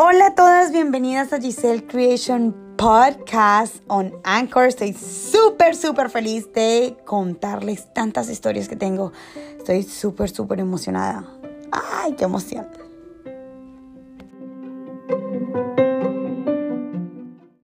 Hola a todas, bienvenidas a Giselle Creation Podcast on Anchor. Estoy súper, súper feliz de contarles tantas historias que tengo. Estoy súper, súper emocionada. ¡Ay, qué emoción!